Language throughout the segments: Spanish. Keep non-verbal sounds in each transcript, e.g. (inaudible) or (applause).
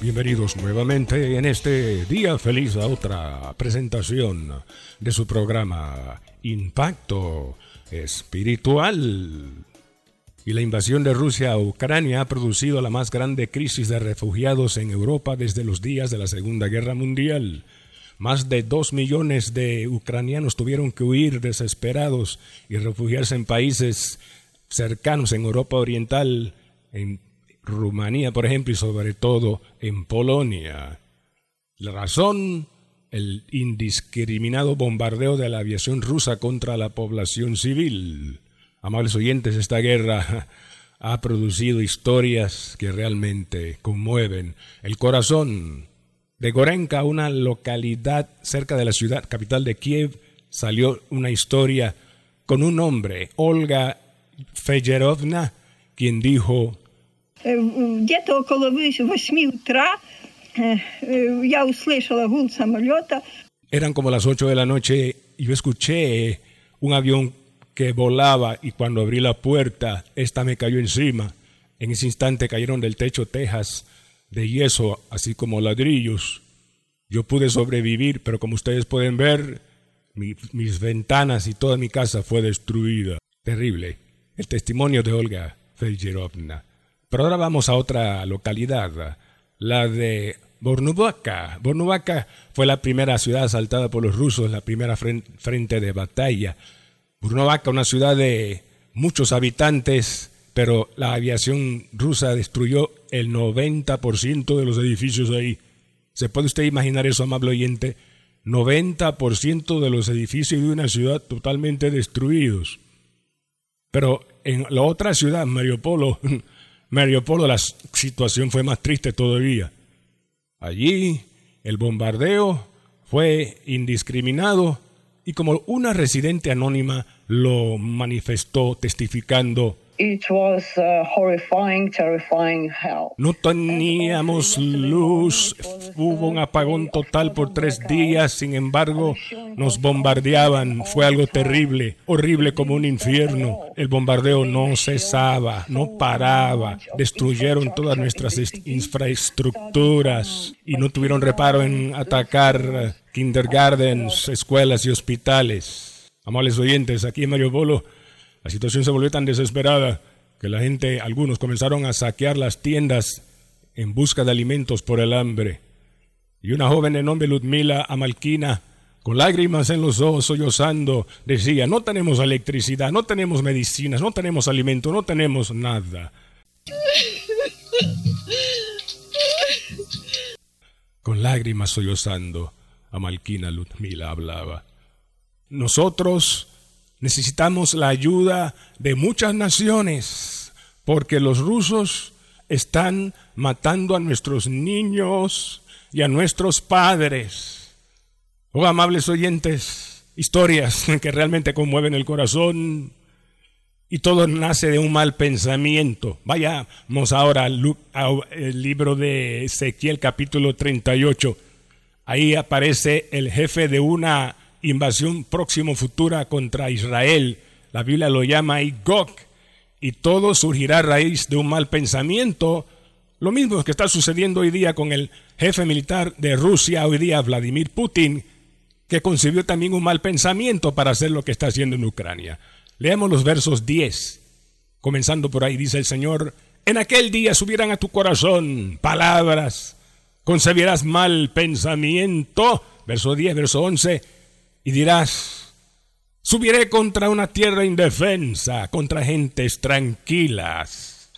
Bienvenidos nuevamente en este día feliz a otra presentación de su programa Impacto Espiritual. Y la invasión de Rusia a Ucrania ha producido la más grande crisis de refugiados en Europa desde los días de la Segunda Guerra Mundial. Más de dos millones de ucranianos tuvieron que huir desesperados y refugiarse en países cercanos en Europa Oriental, en Rumanía, por ejemplo, y sobre todo en Polonia. La razón, el indiscriminado bombardeo de la aviación rusa contra la población civil. Amables oyentes, esta guerra (laughs) ha producido historias que realmente conmueven el corazón. De Gorenka, una localidad cerca de la ciudad capital de Kiev, salió una historia con un hombre, Olga Fejerovna, quien dijo Где-то около 8 утра я услышала гул самолета. Eran como las 8 de la noche y yo escuché un avión que volaba y cuando abrí la puerta, esta me cayó encima. En ese instante cayeron del techo tejas de yeso, así como ladrillos. Yo pude sobrevivir, pero como ustedes pueden ver, mis ventanas y toda mi casa fue destruida. Terrible. El testimonio de Olga Felgerovna. Pero ahora vamos a otra localidad, la de Bornubaca. Bornubaca fue la primera ciudad asaltada por los rusos, la primera frente de batalla. Bornubaca, una ciudad de muchos habitantes, pero la aviación rusa destruyó el 90% de los edificios ahí. ¿Se puede usted imaginar eso, amable oyente? 90% de los edificios de una ciudad totalmente destruidos. Pero en la otra ciudad, Mariupol, (laughs) Mariupol la situación fue más triste todavía. Allí el bombardeo fue indiscriminado y como una residente anónima lo manifestó testificando no teníamos luz, hubo un apagón total por tres días, sin embargo nos bombardeaban, fue algo terrible, horrible como un infierno. El bombardeo no cesaba, no paraba, destruyeron todas nuestras infraestructuras y no tuvieron reparo en atacar kindergartens, escuelas y hospitales. Amables oyentes, aquí en Mario Bolo la situación se volvió tan desesperada que la gente, algunos comenzaron a saquear las tiendas en busca de alimentos por el hambre. Y una joven de nombre Ludmila Amalquina, con lágrimas en los ojos, sollozando, decía, no tenemos electricidad, no tenemos medicinas, no tenemos alimento, no tenemos nada. Con lágrimas sollozando, Amalquina Ludmila hablaba. Nosotros necesitamos la ayuda de muchas naciones, porque los rusos están matando a nuestros niños y a nuestros padres. Oh, amables oyentes, historias (laughs) que realmente conmueven el corazón y todo nace de un mal pensamiento. Vayamos ahora al libro de Ezequiel capítulo 38. Ahí aparece el jefe de una invasión próximo futura contra Israel. La Biblia lo llama Igog. Y todo surgirá a raíz de un mal pensamiento. Lo mismo que está sucediendo hoy día con el jefe militar de Rusia, hoy día Vladimir Putin, que concibió también un mal pensamiento para hacer lo que está haciendo en Ucrania. Leamos los versos 10. Comenzando por ahí, dice el Señor, en aquel día subirán a tu corazón palabras, concebirás mal pensamiento. Verso 10, verso 11 y dirás, subiré contra una tierra indefensa, contra gentes tranquilas.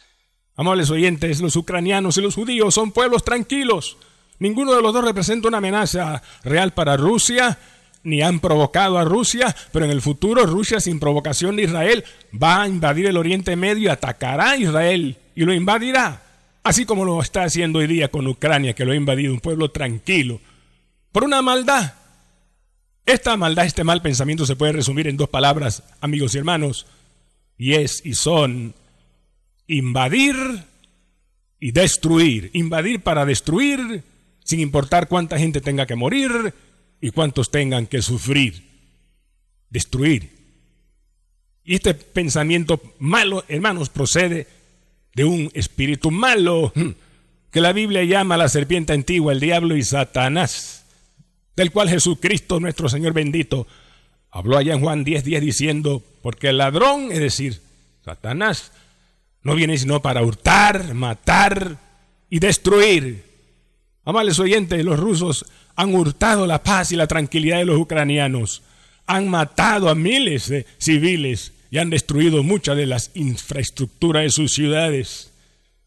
Amables oyentes, los ucranianos y los judíos son pueblos tranquilos. Ninguno de los dos representa una amenaza real para Rusia, ni han provocado a Rusia, pero en el futuro Rusia sin provocación de Israel va a invadir el Oriente Medio y atacará a Israel y lo invadirá. así como lo está haciendo hoy día con Ucrania, que lo ha invadido, un pueblo tranquilo, por una maldad. Esta maldad, este mal pensamiento se puede resumir en dos palabras, amigos y hermanos, y es y son invadir y destruir. Invadir para destruir, sin importar cuánta gente tenga que morir y cuántos tengan que sufrir. Destruir. Y este pensamiento malo, hermanos, procede de un espíritu malo hmm, que la Biblia llama la serpiente antigua, el diablo y Satanás, del cual Jesucristo, nuestro Señor bendito, habló allá en Juan 10, 10 diciendo, porque el ladrón, es decir, Satanás, no viene sino para hurtar, matar y destruir. Amables oyentes, los rusos han hurtado la paz y la tranquilidad de los ucranianos. Han matado a miles de civiles y han destruido muchas de las infraestructuras de sus ciudades.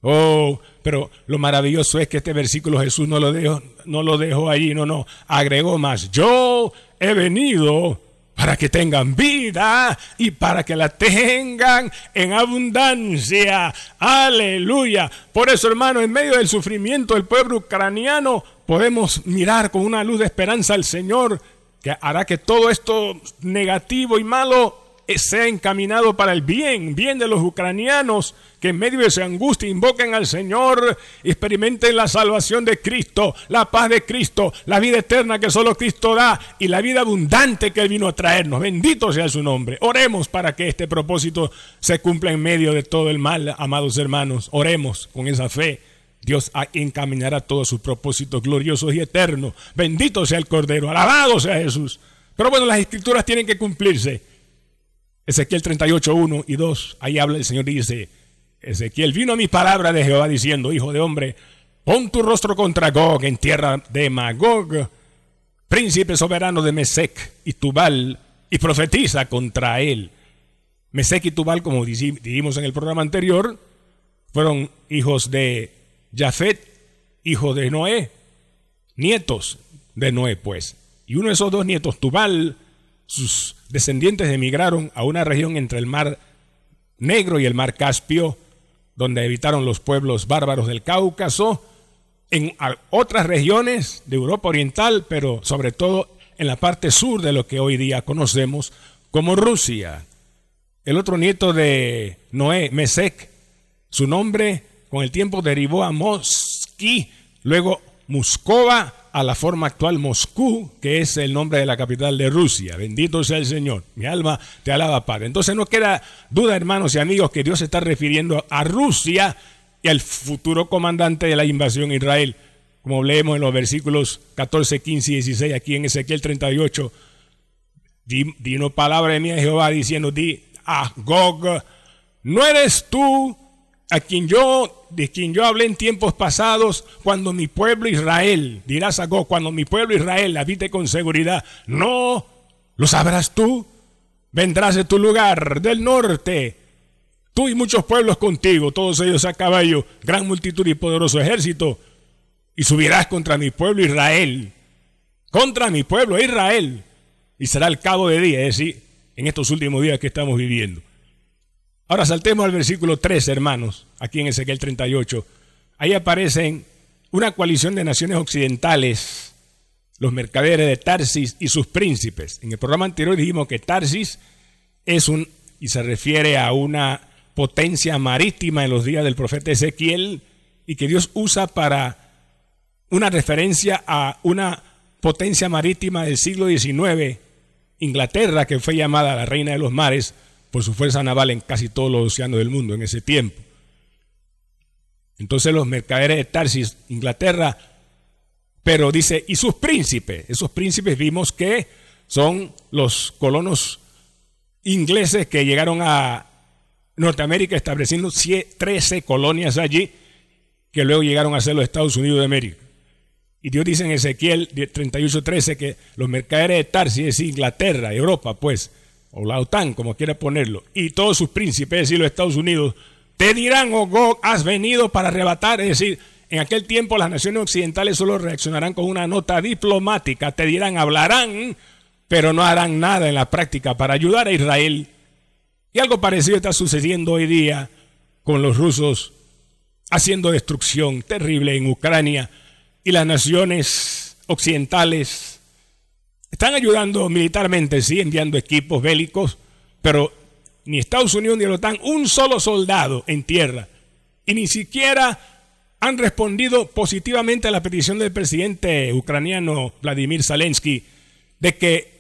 Oh, pero lo maravilloso es que este versículo Jesús no lo dejó, no lo dejó allí, no, no, agregó más. Yo he venido para que tengan vida y para que la tengan en abundancia. Aleluya. Por eso, hermano, en medio del sufrimiento del pueblo ucraniano, podemos mirar con una luz de esperanza al Señor, que hará que todo esto negativo y malo sea encaminado para el bien, bien de los ucranianos, que en medio de esa angustia invoquen al Señor, experimenten la salvación de Cristo, la paz de Cristo, la vida eterna que solo Cristo da y la vida abundante que Él vino a traernos. Bendito sea su nombre. Oremos para que este propósito se cumpla en medio de todo el mal, amados hermanos. Oremos con esa fe. Dios encaminará todos sus propósitos gloriosos y eternos. Bendito sea el Cordero, alabado sea Jesús. Pero bueno, las escrituras tienen que cumplirse. Ezequiel 38, 1 y 2, ahí habla el Señor, dice, Ezequiel, vino a mi palabra de Jehová diciendo, hijo de hombre, pon tu rostro contra Gog en tierra de Magog, príncipe soberano de Mesec y Tubal, y profetiza contra él. Mesec y Tubal, como dijimos en el programa anterior, fueron hijos de Jafet, hijo de Noé, nietos de Noé, pues. Y uno de esos dos nietos, Tubal, sus descendientes emigraron a una región entre el mar Negro y el mar Caspio, donde habitaron los pueblos bárbaros del Cáucaso, en otras regiones de Europa Oriental, pero sobre todo en la parte sur de lo que hoy día conocemos como Rusia. El otro nieto de Noé, Mesec, su nombre con el tiempo derivó a Mosqui, luego Muscova, a la forma actual Moscú, que es el nombre de la capital de Rusia. Bendito sea el Señor. Mi alma te alaba, Padre. Entonces no queda duda, hermanos y amigos, que Dios se está refiriendo a Rusia y al futuro comandante de la invasión Israel. Como leemos en los versículos 14, 15 y 16 aquí en Ezequiel 38. Di, una palabra de mí a Jehová diciendo, di a Gog, no eres tú a quien yo, de quien yo hablé en tiempos pasados, cuando mi pueblo Israel, dirás a cuando mi pueblo Israel habite con seguridad, no, lo sabrás tú, vendrás de tu lugar, del norte, tú y muchos pueblos contigo, todos ellos a caballo, gran multitud y poderoso ejército, y subirás contra mi pueblo Israel, contra mi pueblo Israel, y será el cabo de día, es decir, en estos últimos días que estamos viviendo. Ahora saltemos al versículo 3, hermanos, aquí en Ezequiel 38. Ahí aparecen una coalición de naciones occidentales, los mercaderes de Tarsis y sus príncipes. En el programa anterior dijimos que Tarsis es un, y se refiere a una potencia marítima en los días del profeta Ezequiel, y que Dios usa para una referencia a una potencia marítima del siglo XIX, Inglaterra, que fue llamada la reina de los mares, por su fuerza naval en casi todos los océanos del mundo en ese tiempo. Entonces los mercaderes de Tarsis, Inglaterra, pero dice, y sus príncipes, esos príncipes vimos que son los colonos ingleses que llegaron a Norteamérica estableciendo 13 colonias allí, que luego llegaron a ser los Estados Unidos de América. Y Dios dice en Ezequiel 38:13 que los mercaderes de Tarsis es Inglaterra, Europa, pues, o la OTAN, como quiera ponerlo, y todos sus príncipes, es decir, los Estados Unidos, te dirán, oh Gog, has venido para arrebatar, es decir, en aquel tiempo las naciones occidentales solo reaccionarán con una nota diplomática, te dirán, hablarán, pero no harán nada en la práctica para ayudar a Israel. Y algo parecido está sucediendo hoy día con los rusos haciendo destrucción terrible en Ucrania y las naciones occidentales están ayudando militarmente, sí, enviando equipos bélicos, pero ni Estados Unidos ni la OTAN, un solo soldado en tierra. Y ni siquiera han respondido positivamente a la petición del presidente ucraniano Vladimir Zelensky de que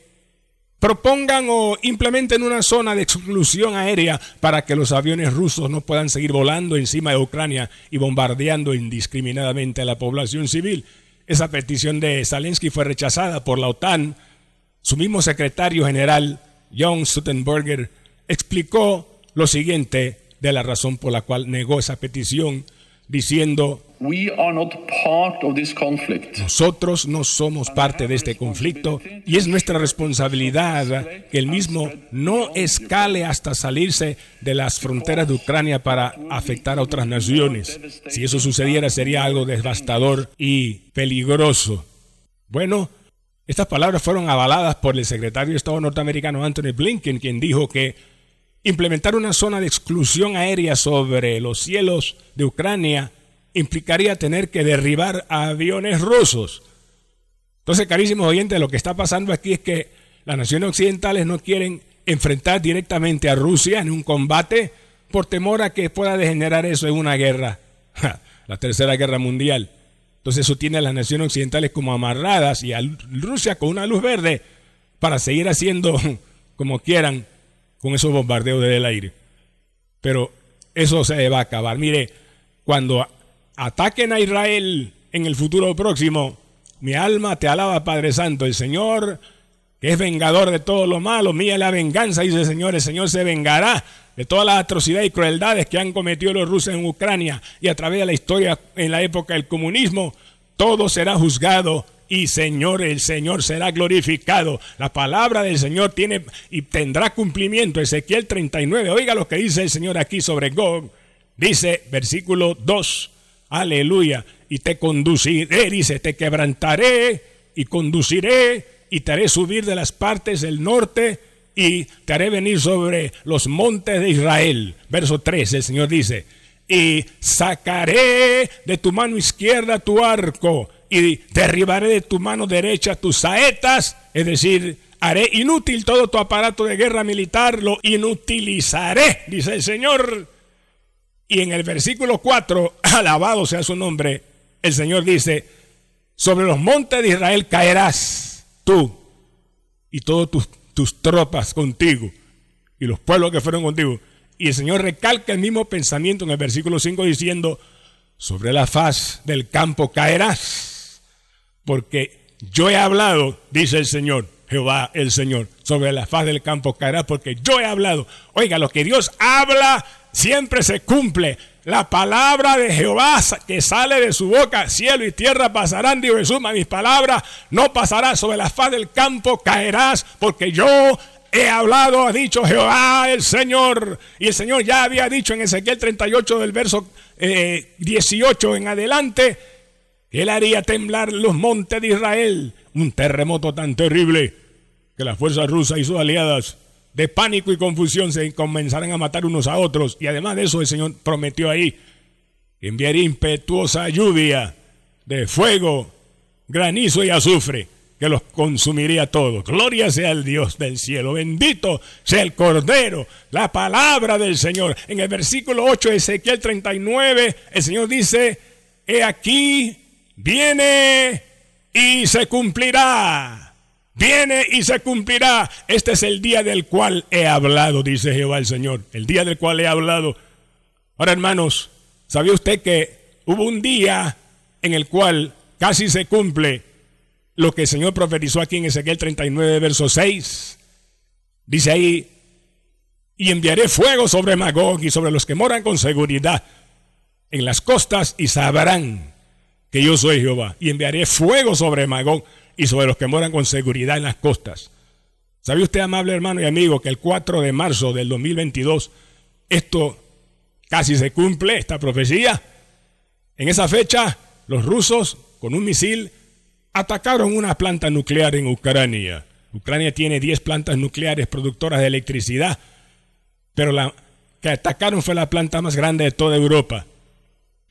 propongan o implementen una zona de exclusión aérea para que los aviones rusos no puedan seguir volando encima de Ucrania y bombardeando indiscriminadamente a la población civil. Esa petición de Zelensky fue rechazada por la OTAN. Su mismo secretario general, John Stoltenberger, explicó lo siguiente de la razón por la cual negó esa petición diciendo, nosotros no somos parte de este conflicto y es nuestra responsabilidad que el mismo no escale hasta salirse de las fronteras de Ucrania para afectar a otras naciones. Si eso sucediera sería algo devastador y peligroso. Bueno, estas palabras fueron avaladas por el secretario de Estado norteamericano Anthony Blinken, quien dijo que Implementar una zona de exclusión aérea sobre los cielos de Ucrania implicaría tener que derribar aviones rusos. Entonces, carísimos oyentes, lo que está pasando aquí es que las naciones occidentales no quieren enfrentar directamente a Rusia en un combate por temor a que pueda degenerar eso en una guerra, (laughs) la tercera guerra mundial. Entonces eso tiene a las naciones occidentales como amarradas y a Rusia con una luz verde para seguir haciendo (laughs) como quieran con esos bombardeos desde el aire. Pero eso se va a acabar. Mire, cuando ataquen a Israel en el futuro próximo, mi alma te alaba, Padre Santo. El Señor, que es vengador de todo lo malo, mía la venganza, dice el Señor. El Señor se vengará de todas las atrocidades y crueldades que han cometido los rusos en Ucrania y a través de la historia en la época del comunismo. Todo será juzgado y Señor, el Señor será glorificado. La palabra del Señor tiene y tendrá cumplimiento. Ezequiel 39. Oiga lo que dice el Señor aquí sobre Gog. Dice versículo 2. Aleluya. Y te conduciré, dice, te quebrantaré y conduciré y te haré subir de las partes del norte y te haré venir sobre los montes de Israel. Verso 3, el Señor dice, y sacaré de tu mano izquierda tu arco y derribaré de tu mano derecha tus saetas, es decir, haré inútil todo tu aparato de guerra militar, lo inutilizaré, dice el Señor. Y en el versículo 4, (clears throat) alabado sea su nombre, el Señor dice, sobre los montes de Israel caerás tú y todas tus, tus tropas contigo y los pueblos que fueron contigo. Y el Señor recalca el mismo pensamiento en el versículo 5 diciendo, sobre la faz del campo caerás porque yo he hablado, dice el Señor, Jehová el Señor, sobre la faz del campo caerá, porque yo he hablado. Oiga, lo que Dios habla siempre se cumple. La palabra de Jehová que sale de su boca, cielo y tierra pasarán, dijo Jesús, mis palabras no pasarán sobre la faz del campo, caerás, porque yo he hablado, ha dicho Jehová el Señor. Y el Señor ya había dicho en Ezequiel 38 del verso 18 eh, en adelante, él haría temblar los montes de Israel. Un terremoto tan terrible que las fuerzas rusas y sus aliadas de pánico y confusión se comenzarán a matar unos a otros. Y además de eso el Señor prometió ahí enviaría impetuosa lluvia de fuego, granizo y azufre que los consumiría todos. Gloria sea el Dios del cielo. Bendito sea el Cordero. La palabra del Señor. En el versículo 8 de Ezequiel 39, el Señor dice, he aquí viene y se cumplirá. Viene y se cumplirá. Este es el día del cual he hablado, dice Jehová el Señor. El día del cual he hablado. Ahora, hermanos, ¿sabía usted que hubo un día en el cual casi se cumple lo que el Señor profetizó aquí en Ezequiel 39, verso 6? Dice ahí, y enviaré fuego sobre Magog y sobre los que moran con seguridad en las costas y sabrán que yo soy Jehová, y enviaré fuego sobre Magón y sobre los que moran con seguridad en las costas. ¿Sabe usted, amable hermano y amigo, que el 4 de marzo del 2022 esto casi se cumple, esta profecía? En esa fecha, los rusos, con un misil, atacaron una planta nuclear en Ucrania. Ucrania tiene 10 plantas nucleares productoras de electricidad, pero la que atacaron fue la planta más grande de toda Europa.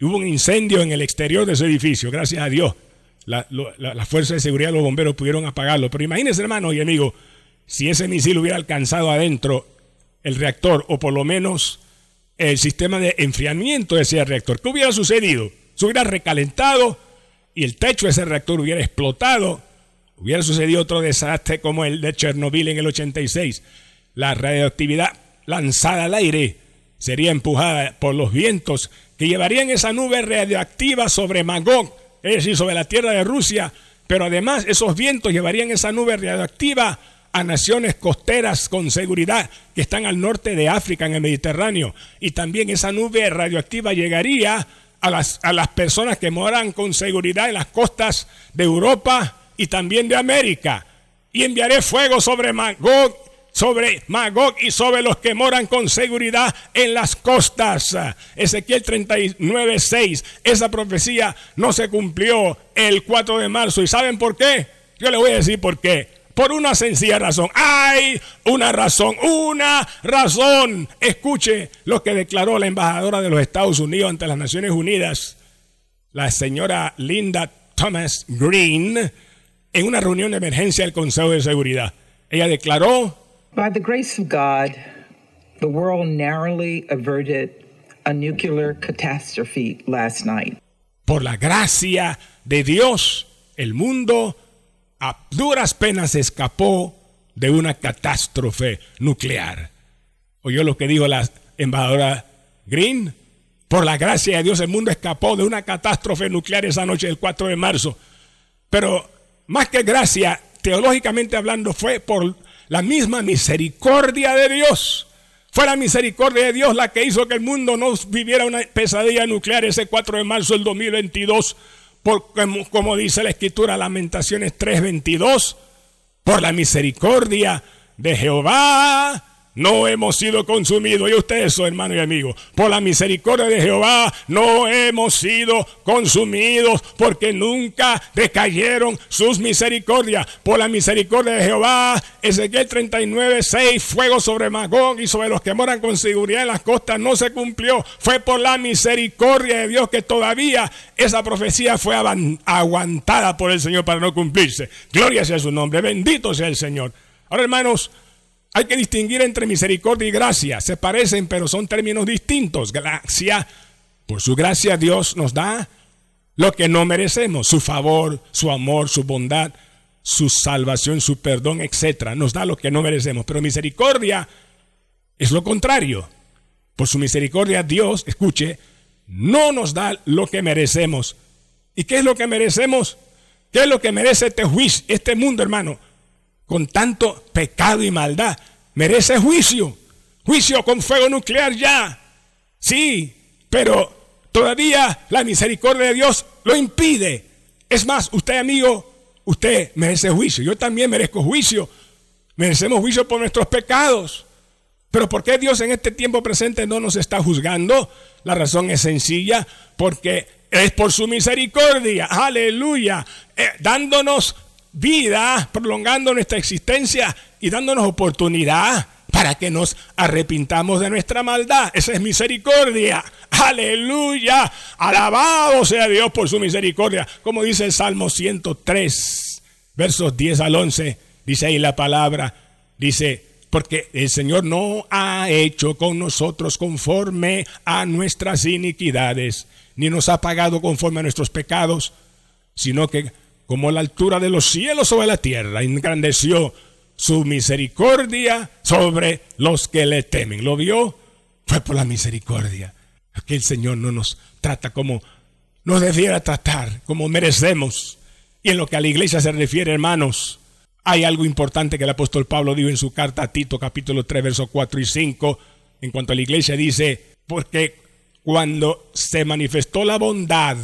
Hubo un incendio en el exterior de ese edificio, gracias a Dios. La, la, fuerza de seguridad, los bomberos pudieron apagarlo. Pero imagínense, hermano y amigo, si ese misil hubiera alcanzado adentro el reactor o por lo menos el sistema de enfriamiento de ese reactor, ¿qué hubiera sucedido? Se hubiera recalentado y el techo de ese reactor hubiera explotado. Hubiera sucedido otro desastre como el de Chernobyl en el 86. La radioactividad lanzada al aire sería empujada por los vientos que llevarían esa nube radioactiva sobre Magog, es decir, sobre la tierra de Rusia, pero además esos vientos llevarían esa nube radioactiva a naciones costeras con seguridad que están al norte de África en el Mediterráneo. Y también esa nube radioactiva llegaría a las, a las personas que moran con seguridad en las costas de Europa y también de América. Y enviaré fuego sobre Magog sobre Magog y sobre los que moran con seguridad en las costas. Ezequiel 39, 6. Esa profecía no se cumplió el 4 de marzo. ¿Y saben por qué? Yo le voy a decir por qué. Por una sencilla razón. Hay una razón, una razón. Escuche lo que declaró la embajadora de los Estados Unidos ante las Naciones Unidas, la señora Linda Thomas Green, en una reunión de emergencia del Consejo de Seguridad. Ella declaró By the grace of God, the world narrowly averted a nuclear catastrophe last night. Por la gracia de Dios, el mundo a duras penas escapó de una catástrofe nuclear. ¿Oyó lo que dijo la embajadora Green? Por la gracia de Dios, el mundo escapó de una catástrofe nuclear esa noche del 4 de marzo. Pero más que gracia, teológicamente hablando, fue por la misma misericordia de Dios. Fue la misericordia de Dios la que hizo que el mundo no viviera una pesadilla nuclear ese 4 de marzo del 2022, porque como dice la escritura Lamentaciones 3:22, por la misericordia de Jehová no hemos sido consumidos. Y ustedes son hermano y amigo. Por la misericordia de Jehová no hemos sido consumidos porque nunca decayeron sus misericordias. Por la misericordia de Jehová, Ezequiel 39, 6, fuego sobre Magog y sobre los que moran con seguridad en las costas no se cumplió. Fue por la misericordia de Dios que todavía esa profecía fue aguantada por el Señor para no cumplirse. Gloria sea su nombre. Bendito sea el Señor. Ahora, hermanos, hay que distinguir entre misericordia y gracia. Se parecen, pero son términos distintos. Gracia, por su gracia Dios nos da lo que no merecemos, su favor, su amor, su bondad, su salvación, su perdón, etc. Nos da lo que no merecemos. Pero misericordia es lo contrario. Por su misericordia Dios, escuche, no nos da lo que merecemos. ¿Y qué es lo que merecemos? ¿Qué es lo que merece este juicio, este mundo, hermano? Con tanto pecado y maldad, merece juicio. Juicio con fuego nuclear ya. Sí, pero todavía la misericordia de Dios lo impide. Es más, usted amigo, usted merece juicio. Yo también merezco juicio. Merecemos juicio por nuestros pecados. Pero ¿por qué Dios en este tiempo presente no nos está juzgando? La razón es sencilla, porque es por su misericordia, aleluya, eh, dándonos vida, prolongando nuestra existencia y dándonos oportunidad para que nos arrepintamos de nuestra maldad. Esa es misericordia. Aleluya. Alabado sea Dios por su misericordia. Como dice el Salmo 103, versos 10 al 11. Dice ahí la palabra. Dice, porque el Señor no ha hecho con nosotros conforme a nuestras iniquidades, ni nos ha pagado conforme a nuestros pecados, sino que como la altura de los cielos sobre la tierra, engrandeció su misericordia sobre los que le temen. ¿Lo vio? Fue por la misericordia. Que el Señor no nos trata como nos debiera tratar, como merecemos. Y en lo que a la iglesia se refiere, hermanos, hay algo importante que el apóstol Pablo dijo en su carta a Tito, capítulo 3, versos 4 y 5. En cuanto a la iglesia, dice: Porque cuando se manifestó la bondad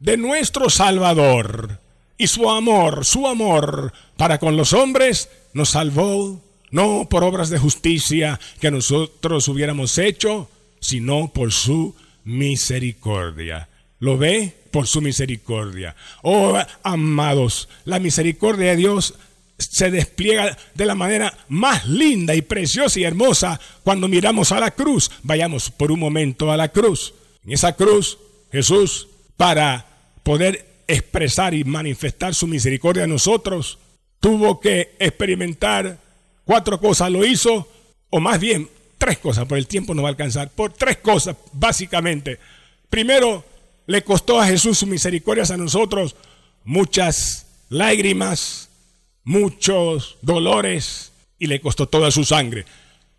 de nuestro Salvador, y su amor, su amor para con los hombres nos salvó, no por obras de justicia que nosotros hubiéramos hecho, sino por su misericordia. ¿Lo ve? Por su misericordia. Oh, amados, la misericordia de Dios se despliega de la manera más linda y preciosa y hermosa cuando miramos a la cruz. Vayamos por un momento a la cruz. En esa cruz Jesús, para poder expresar y manifestar su misericordia a nosotros, tuvo que experimentar cuatro cosas. Lo hizo, o más bien tres cosas, por el tiempo no va a alcanzar, por tres cosas básicamente. Primero, le costó a Jesús su misericordia a nosotros muchas lágrimas, muchos dolores y le costó toda su sangre.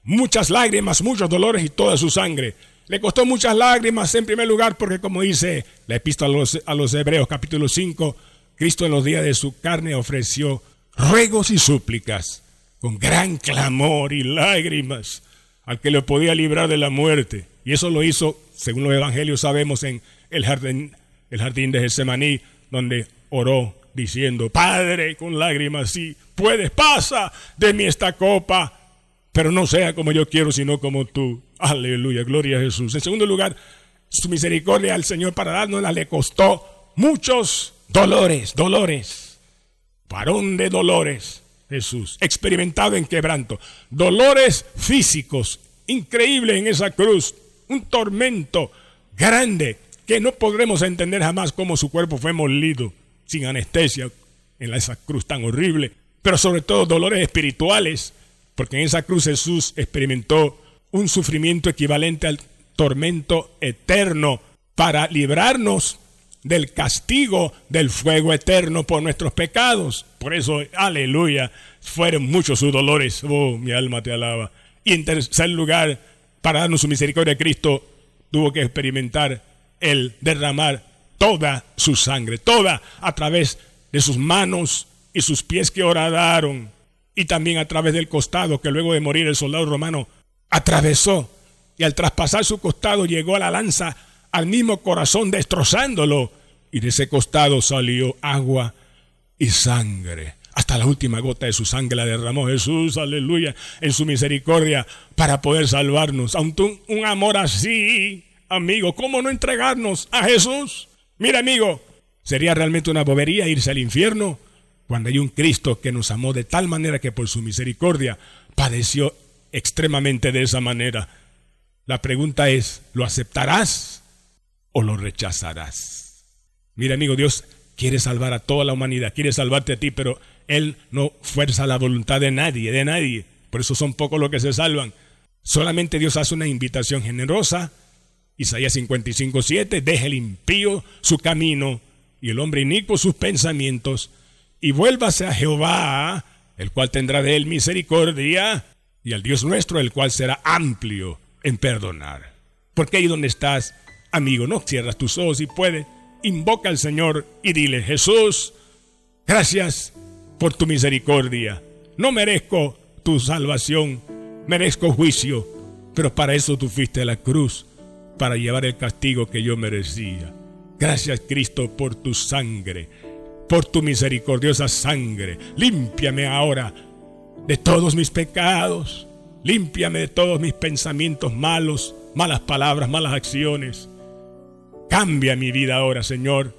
Muchas lágrimas, muchos dolores y toda su sangre. Le costó muchas lágrimas en primer lugar porque como dice la epístola a los, Hebreos capítulo 5, Cristo en los días de su carne ofreció ruegos y súplicas con gran clamor y lágrimas al que le podía librar de la muerte. Y eso lo hizo, según los evangelios sabemos, en el jardín, el jardín de Getsemaní, donde oró diciendo, Padre, con lágrimas, si puedes, pasa de mí esta copa, pero no sea como yo quiero, sino como tú. Aleluya, gloria a Jesús. En segundo lugar, su misericordia al Señor para dárnosla le costó muchos dolores, dolores. Varón de dolores, Jesús, experimentado en quebranto. Dolores físicos, increíbles en esa cruz. Un tormento grande que no podremos entender jamás cómo su cuerpo fue molido sin anestesia en esa cruz tan horrible, pero sobre todo dolores espirituales, porque en esa cruz Jesús experimentó un sufrimiento equivalente al tormento eterno para librarnos del castigo del fuego eterno por nuestros pecados. Por eso, aleluya, fueron muchos sus dolores. Oh, mi alma te alaba. Y en tercer lugar, para darnos su misericordia, Cristo tuvo que experimentar el derramar toda su sangre, toda a través de sus manos y sus pies que horadaron, y también a través del costado que luego de morir el soldado romano atravesó, y al traspasar su costado llegó a la lanza al mismo corazón destrozándolo, y de ese costado salió agua y sangre. Hasta la última gota de su sangre la derramó Jesús, aleluya, en su misericordia para poder salvarnos. Aunque un amor así, amigo, ¿cómo no entregarnos a Jesús? Mira, amigo, sería realmente una bobería irse al infierno cuando hay un Cristo que nos amó de tal manera que por su misericordia padeció extremadamente de esa manera. La pregunta es, ¿lo aceptarás o lo rechazarás? Mira, amigo, Dios quiere salvar a toda la humanidad, quiere salvarte a ti, pero Él no fuerza la voluntad de nadie, de nadie. Por eso son pocos los que se salvan. Solamente Dios hace una invitación generosa Isaías 55, 7, deje el impío su camino y el hombre inicuo sus pensamientos y vuélvase a Jehová, el cual tendrá de él misericordia, y al Dios nuestro, el cual será amplio en perdonar. Porque ahí donde estás, amigo, no cierras tus ojos y puede, invoca al Señor y dile, Jesús, gracias por tu misericordia. No merezco tu salvación, merezco juicio, pero para eso tú fuiste a la cruz para llevar el castigo que yo merecía. Gracias Cristo por tu sangre, por tu misericordiosa sangre. Límpiame ahora de todos mis pecados. Límpiame de todos mis pensamientos malos, malas palabras, malas acciones. Cambia mi vida ahora, Señor.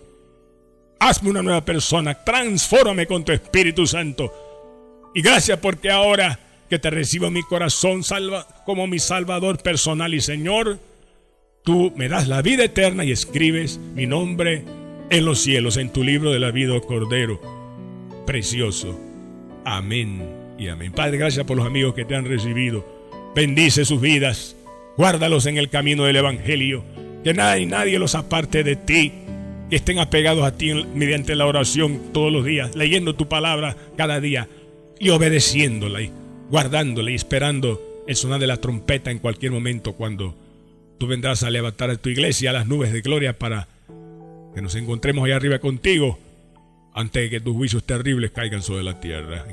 Hazme una nueva persona. Transfórmame con tu Espíritu Santo. Y gracias porque ahora que te recibo en mi corazón salva, como mi Salvador personal y Señor, tú me das la vida eterna y escribes mi nombre en los cielos, en tu libro de la vida, oh Cordero. Precioso. Amén y amén. Padre, gracias por los amigos que te han recibido. Bendice sus vidas. Guárdalos en el camino del Evangelio. Que nada y nadie los aparte de ti. Que estén apegados a ti mediante la oración todos los días, leyendo tu palabra cada día y obedeciéndola y guardándola y esperando el sonar de la trompeta en cualquier momento cuando Tú vendrás a levantar a tu iglesia a las nubes de gloria para que nos encontremos allá arriba contigo antes de que tus juicios terribles caigan sobre la tierra.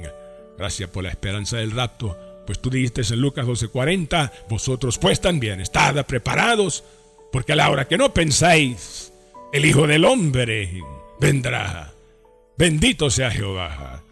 Gracias por la esperanza del rapto. Pues tú dijiste en Lucas 12:40, vosotros pues también estad preparados, porque a la hora que no pensáis, el Hijo del Hombre vendrá. Bendito sea Jehová.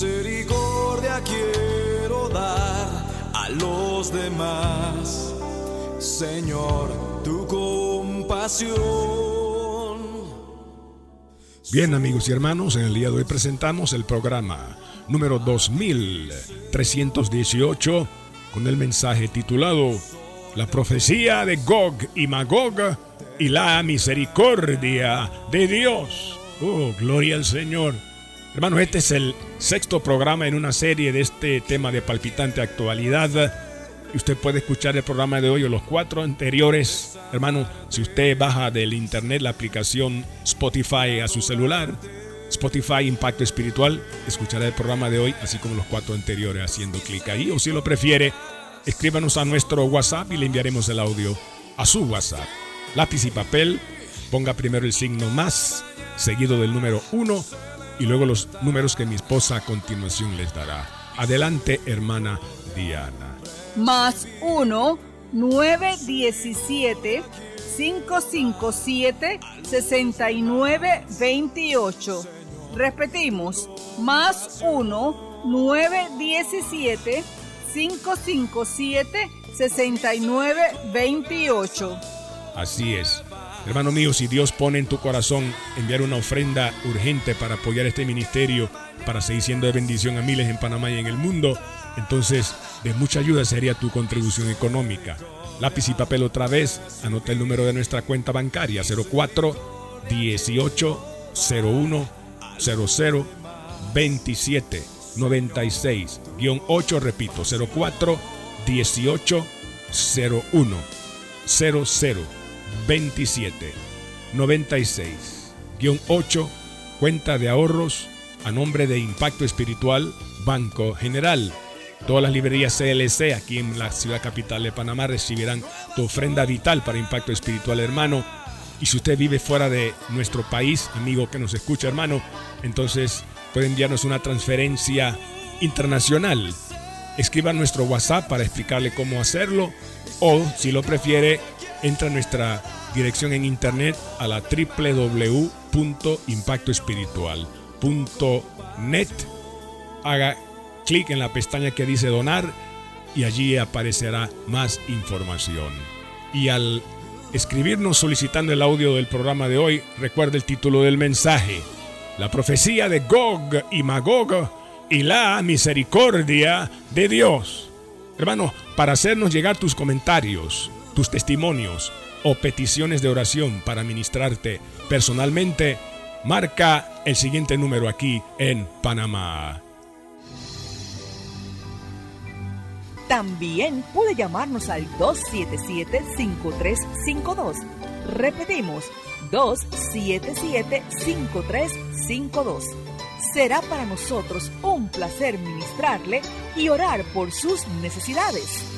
Misericordia quiero dar a los demás. Señor, tu compasión. Bien amigos y hermanos, en el día de hoy presentamos el programa número 2318 con el mensaje titulado La profecía de Gog y Magog y la misericordia de Dios. Oh, gloria al Señor. Hermanos, este es el sexto programa en una serie de este tema de palpitante actualidad. Usted puede escuchar el programa de hoy o los cuatro anteriores. Hermano, si usted baja del internet la aplicación Spotify a su celular, Spotify Impacto Espiritual, escuchará el programa de hoy, así como los cuatro anteriores, haciendo clic ahí. O si lo prefiere, escríbanos a nuestro WhatsApp y le enviaremos el audio a su WhatsApp. Lápiz y papel, ponga primero el signo más, seguido del número 1 y luego los números que mi esposa a continuación les dará. Adelante, hermana Diana. Más 1 917 557 6928. Repetimos, más 1 917 557 6928. Así es. Hermano mío, si Dios pone en tu corazón enviar una ofrenda urgente para apoyar este ministerio, para seguir siendo de bendición a miles en Panamá y en el mundo, entonces de mucha ayuda sería tu contribución económica. Lápiz y papel otra vez, anota el número de nuestra cuenta bancaria 04 18 01 00 27 96 8, repito, 04 18 01 00 27 96 8 cuenta de ahorros a nombre de Impacto Espiritual Banco General. Todas las librerías CLC aquí en la ciudad capital de Panamá recibirán tu ofrenda vital para Impacto Espiritual, hermano. Y si usted vive fuera de nuestro país, amigo que nos escucha, hermano, entonces puede enviarnos una transferencia internacional. Escriba nuestro WhatsApp para explicarle cómo hacerlo o, si lo prefiere, entra a nuestra dirección en internet a la www.impactoespiritual.net. Haga clic en la pestaña que dice donar y allí aparecerá más información. Y al escribirnos solicitando el audio del programa de hoy, recuerde el título del mensaje, la profecía de Gog y Magog y la misericordia de Dios. Hermano, para hacernos llegar tus comentarios, tus testimonios o peticiones de oración para ministrarte personalmente, marca el siguiente número aquí en Panamá. También puede llamarnos al 277-5352. Repetimos, 277-5352. Será para nosotros un placer ministrarle y orar por sus necesidades.